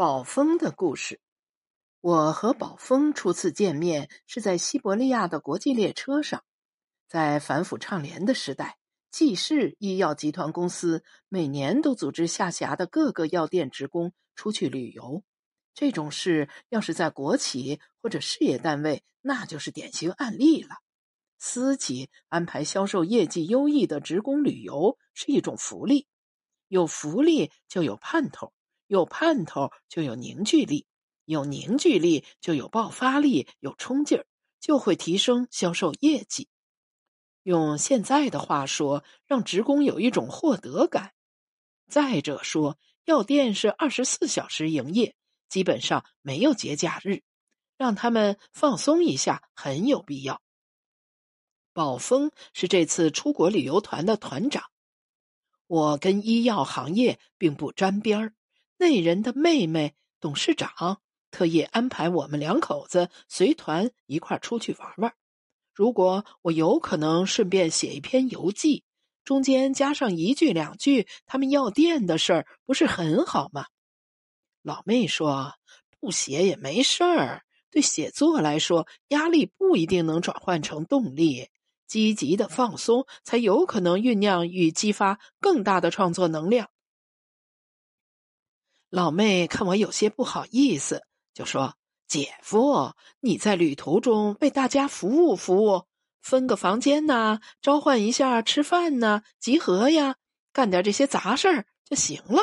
宝峰的故事。我和宝峰初次见面是在西伯利亚的国际列车上。在反腐倡廉的时代，济世医药集团公司每年都组织下辖的各个药店职工出去旅游。这种事要是在国企或者事业单位，那就是典型案例了。私企安排销售业绩优异的职工旅游是一种福利，有福利就有盼头。有盼头就有凝聚力，有凝聚力就有爆发力，有冲劲儿就会提升销售业绩。用现在的话说，让职工有一种获得感。再者说，药店是二十四小时营业，基本上没有节假日，让他们放松一下很有必要。宝峰是这次出国旅游团的团长，我跟医药行业并不沾边儿。那人的妹妹董事长特意安排我们两口子随团一块出去玩玩。如果我有可能顺便写一篇游记，中间加上一句两句他们药店的事儿，不是很好吗？老妹说：“不写也没事儿。对写作来说，压力不一定能转换成动力，积极的放松才有可能酝酿与激发更大的创作能量。”老妹看我有些不好意思，就说：“姐夫，你在旅途中为大家服务服务，分个房间呐，召唤一下吃饭呐，集合呀，干点这些杂事儿就行了。”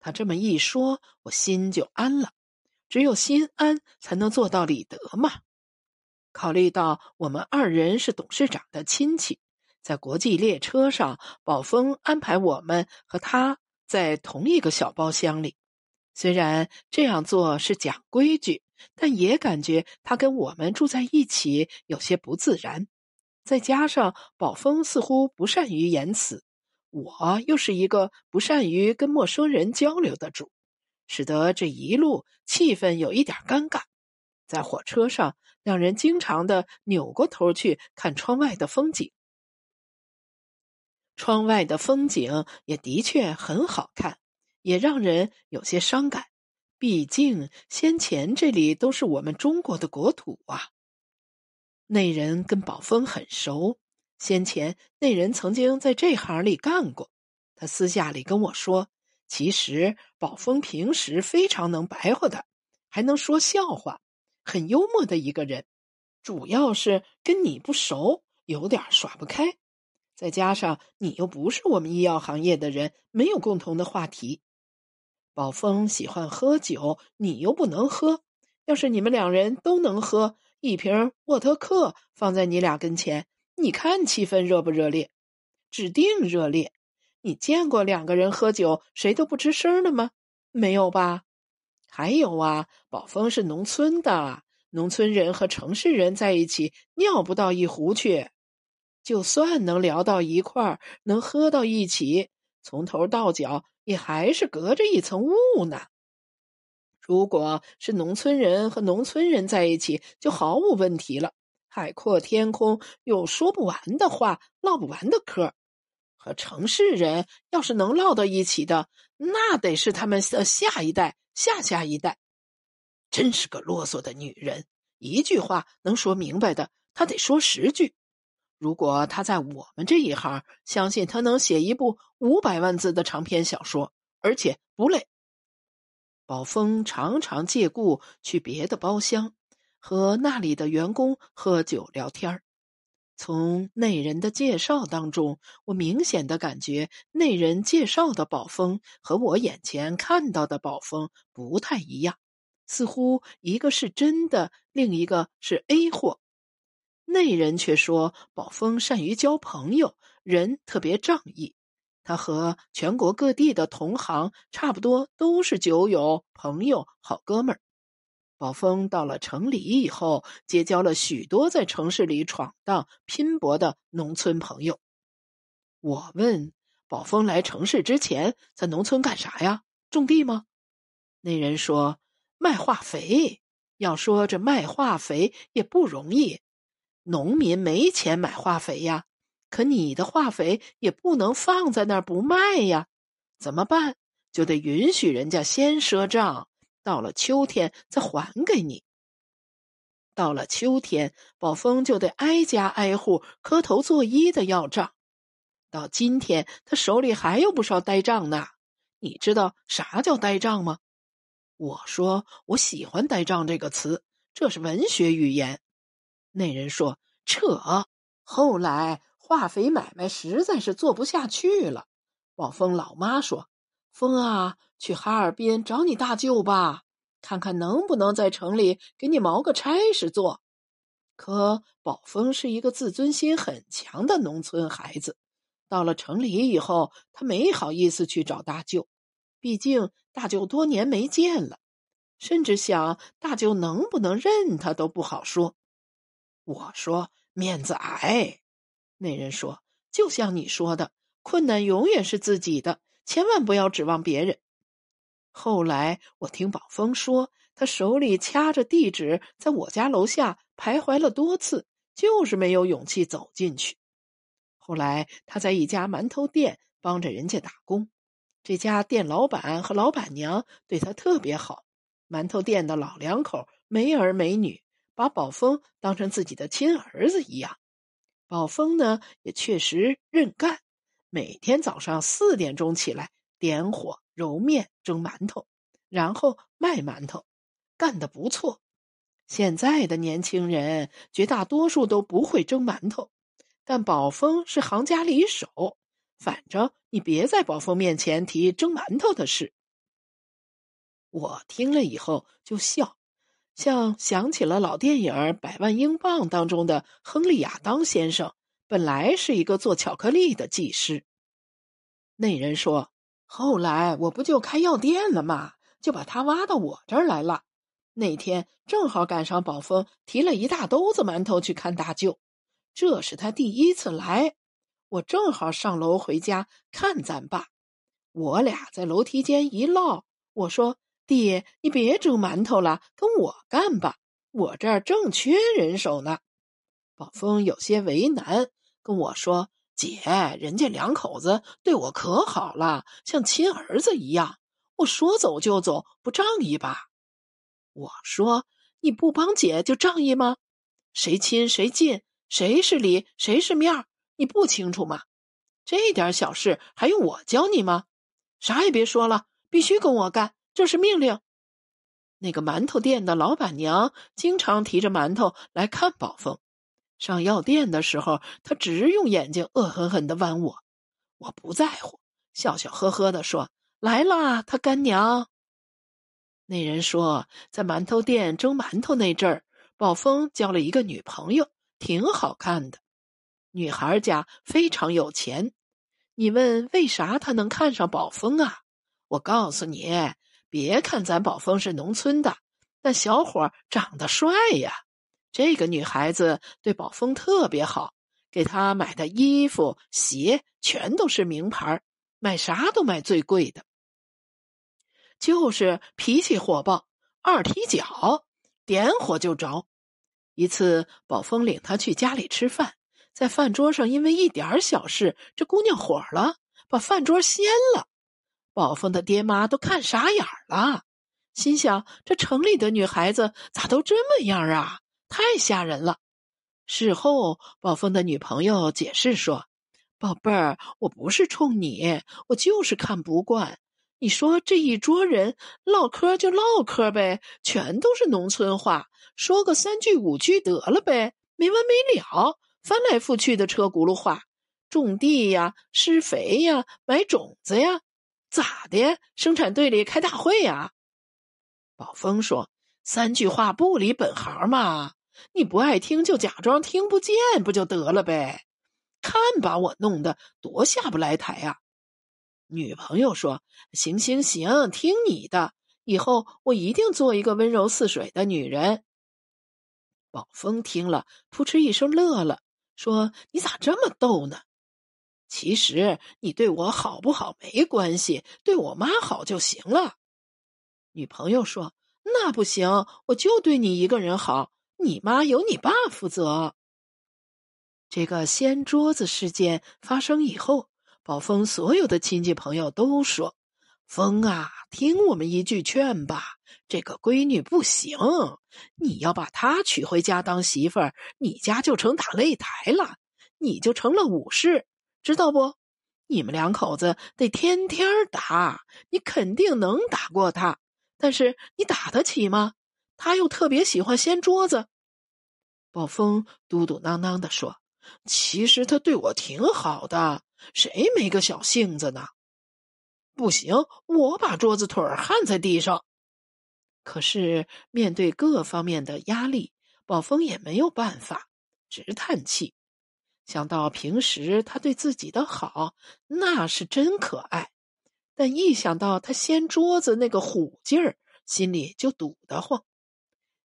他这么一说，我心就安了。只有心安，才能做到理得嘛。考虑到我们二人是董事长的亲戚，在国际列车上，宝峰安排我们和他。在同一个小包厢里，虽然这样做是讲规矩，但也感觉他跟我们住在一起有些不自然。再加上宝峰似乎不善于言辞，我又是一个不善于跟陌生人交流的主，使得这一路气氛有一点尴尬。在火车上，两人经常的扭过头去看窗外的风景。窗外的风景也的确很好看，也让人有些伤感。毕竟先前这里都是我们中国的国土啊。那人跟宝峰很熟，先前那人曾经在这行里干过。他私下里跟我说，其实宝峰平时非常能白话的，还能说笑话，很幽默的一个人。主要是跟你不熟，有点耍不开。再加上你又不是我们医药行业的人，没有共同的话题。宝峰喜欢喝酒，你又不能喝。要是你们两人都能喝，一瓶沃特克放在你俩跟前，你看气氛热不热烈？指定热烈。你见过两个人喝酒谁都不吱声的吗？没有吧？还有啊，宝峰是农村的，农村人和城市人在一起尿不到一壶去。就算能聊到一块儿，能喝到一起，从头到脚也还是隔着一层雾呢。如果是农村人和农村人在一起，就毫无问题了。海阔天空，有说不完的话，唠不完的嗑。和城市人要是能唠到一起的，那得是他们的下一代、下下一代。真是个啰嗦的女人，一句话能说明白的，她得说十句。如果他在我们这一行，相信他能写一部五百万字的长篇小说，而且不累。宝峰常常借故去别的包厢，和那里的员工喝酒聊天从那人的介绍当中，我明显的感觉那人介绍的宝峰和我眼前看到的宝峰不太一样，似乎一个是真的，另一个是 A 货。那人却说：“宝峰善于交朋友，人特别仗义。他和全国各地的同行差不多，都是酒友、朋友、好哥们儿。宝峰到了城里以后，结交了许多在城市里闯荡拼搏的农村朋友。我问宝峰来城市之前，在农村干啥呀？种地吗？那人说：卖化肥。要说这卖化肥也不容易。”农民没钱买化肥呀，可你的化肥也不能放在那儿不卖呀，怎么办？就得允许人家先赊账，到了秋天再还给你。到了秋天，宝峰就得挨家挨户磕头作揖的要账。到今天，他手里还有不少呆账呢。你知道啥叫呆账吗？我说我喜欢“呆账”这个词，这是文学语言。那人说扯。后来化肥买卖实在是做不下去了。宝峰老妈说：“峰啊，去哈尔滨找你大舅吧，看看能不能在城里给你谋个差事做。”可宝峰是一个自尊心很强的农村孩子，到了城里以后，他没好意思去找大舅，毕竟大舅多年没见了，甚至想大舅能不能认他都不好说。我说面子矮，那人说就像你说的。困难永远是自己的，千万不要指望别人。后来我听宝峰说，他手里掐着地址，在我家楼下徘徊了多次，就是没有勇气走进去。后来他在一家馒头店帮着人家打工，这家店老板和老板娘对他特别好。馒头店的老两口没儿没女，把宝峰当成自己的亲儿子一样。宝峰呢，也确实认干。每天早上四点钟起来，点火揉面、蒸馒头，然后卖馒头，干得不错。现在的年轻人绝大多数都不会蒸馒头，但宝峰是行家里手。反正你别在宝峰面前提蒸馒头的事。我听了以后就笑，像想起了老电影《百万英镑》当中的亨利亚当先生。本来是一个做巧克力的技师。那人说：“后来我不就开药店了吗？就把他挖到我这儿来了。那天正好赶上宝峰提了一大兜子馒头去看大舅，这是他第一次来。我正好上楼回家看咱爸，我俩在楼梯间一唠，我说：‘弟，你别蒸馒头了，跟我干吧，我这儿正缺人手呢。’宝峰有些为难。”跟我说：“姐，人家两口子对我可好了，像亲儿子一样。我说走就走，不仗义吧？”我说：“你不帮姐就仗义吗？谁亲谁近，谁是里谁是面你不清楚吗？这点小事还用我教你吗？啥也别说了，必须跟我干，这是命令。”那个馒头店的老板娘经常提着馒头来看宝峰。上药店的时候，他只用眼睛恶狠狠的剜我，我不在乎，笑笑呵呵的说：“来啦，他干娘。”那人说，在馒头店蒸馒头那阵儿，宝峰交了一个女朋友，挺好看的，女孩家非常有钱。你问为啥他能看上宝峰啊？我告诉你，别看咱宝峰是农村的，但小伙长得帅呀。这个女孩子对宝峰特别好，给他买的衣服、鞋全都是名牌，买啥都买最贵的。就是脾气火爆，二踢脚，点火就着。一次，宝峰领他去家里吃饭，在饭桌上因为一点小事，这姑娘火了，把饭桌掀了。宝峰的爹妈都看傻眼了，心想：这城里的女孩子咋都这么样啊？太吓人了！事后，宝峰的女朋友解释说：“宝贝儿，我不是冲你，我就是看不惯。你说这一桌人唠嗑就唠嗑呗，全都是农村话，说个三句五句得了呗，没完没了，翻来覆去的车轱辘话。种地呀，施肥呀，买种子呀，咋的？生产队里开大会呀？”宝峰说：“三句话不离本行嘛。”你不爱听就假装听不见，不就得了呗？看把我弄得多下不来台啊！女朋友说：“行行行，听你的，以后我一定做一个温柔似水的女人。”宝峰听了，扑哧一声乐了，说：“你咋这么逗呢？其实你对我好不好没关系，对我妈好就行了。”女朋友说：“那不行，我就对你一个人好。”你妈由你爸负责。这个掀桌子事件发生以后，宝峰所有的亲戚朋友都说：“峰啊，听我们一句劝吧，这个闺女不行，你要把她娶回家当媳妇儿，你家就成打擂台了，你就成了武士，知道不？你们两口子得天天打，你肯定能打过他，但是你打得起吗？他又特别喜欢掀桌子。宝峰嘟嘟囔囔的说：“其实他对我挺好的，谁没个小性子呢？”不行，我把桌子腿焊在地上。可是面对各方面的压力，宝峰也没有办法，直叹气。想到平时他对自己的好，那是真可爱；但一想到他掀桌子那个虎劲儿，心里就堵得慌。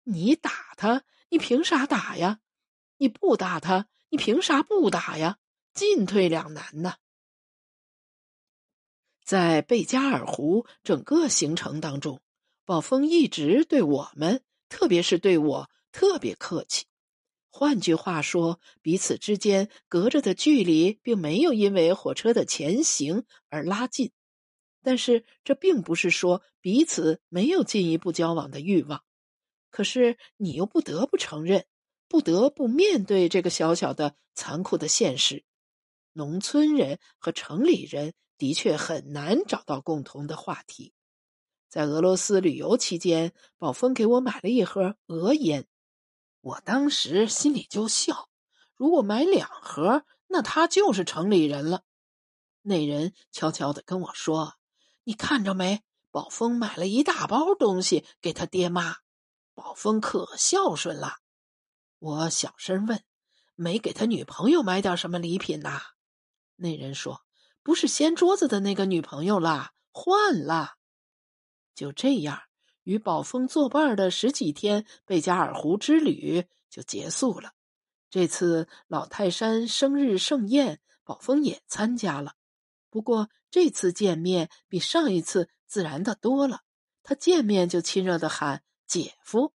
你打他，你凭啥打呀？你不打他，你凭啥不打呀？进退两难呐。在贝加尔湖整个行程当中。宝峰一直对我们，特别是对我特别客气。换句话说，彼此之间隔着的距离并没有因为火车的前行而拉近。但是这并不是说彼此没有进一步交往的欲望。可是你又不得不承认，不得不面对这个小小的残酷的现实：农村人和城里人的确很难找到共同的话题。在俄罗斯旅游期间，宝峰给我买了一盒俄烟，我当时心里就笑。如果买两盒，那他就是城里人了。那人悄悄的跟我说：“你看着没？宝峰买了一大包东西给他爹妈。宝峰可孝顺了。”我小声问：“没给他女朋友买点什么礼品呐？”那人说：“不是掀桌子的那个女朋友啦，换了。”就这样，与宝峰作伴的十几天贝加尔湖之旅就结束了。这次老泰山生日盛宴，宝峰也参加了。不过这次见面比上一次自然的多了。他见面就亲热的喊姐夫，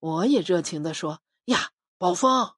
我也热情的说：“呀，宝峰。”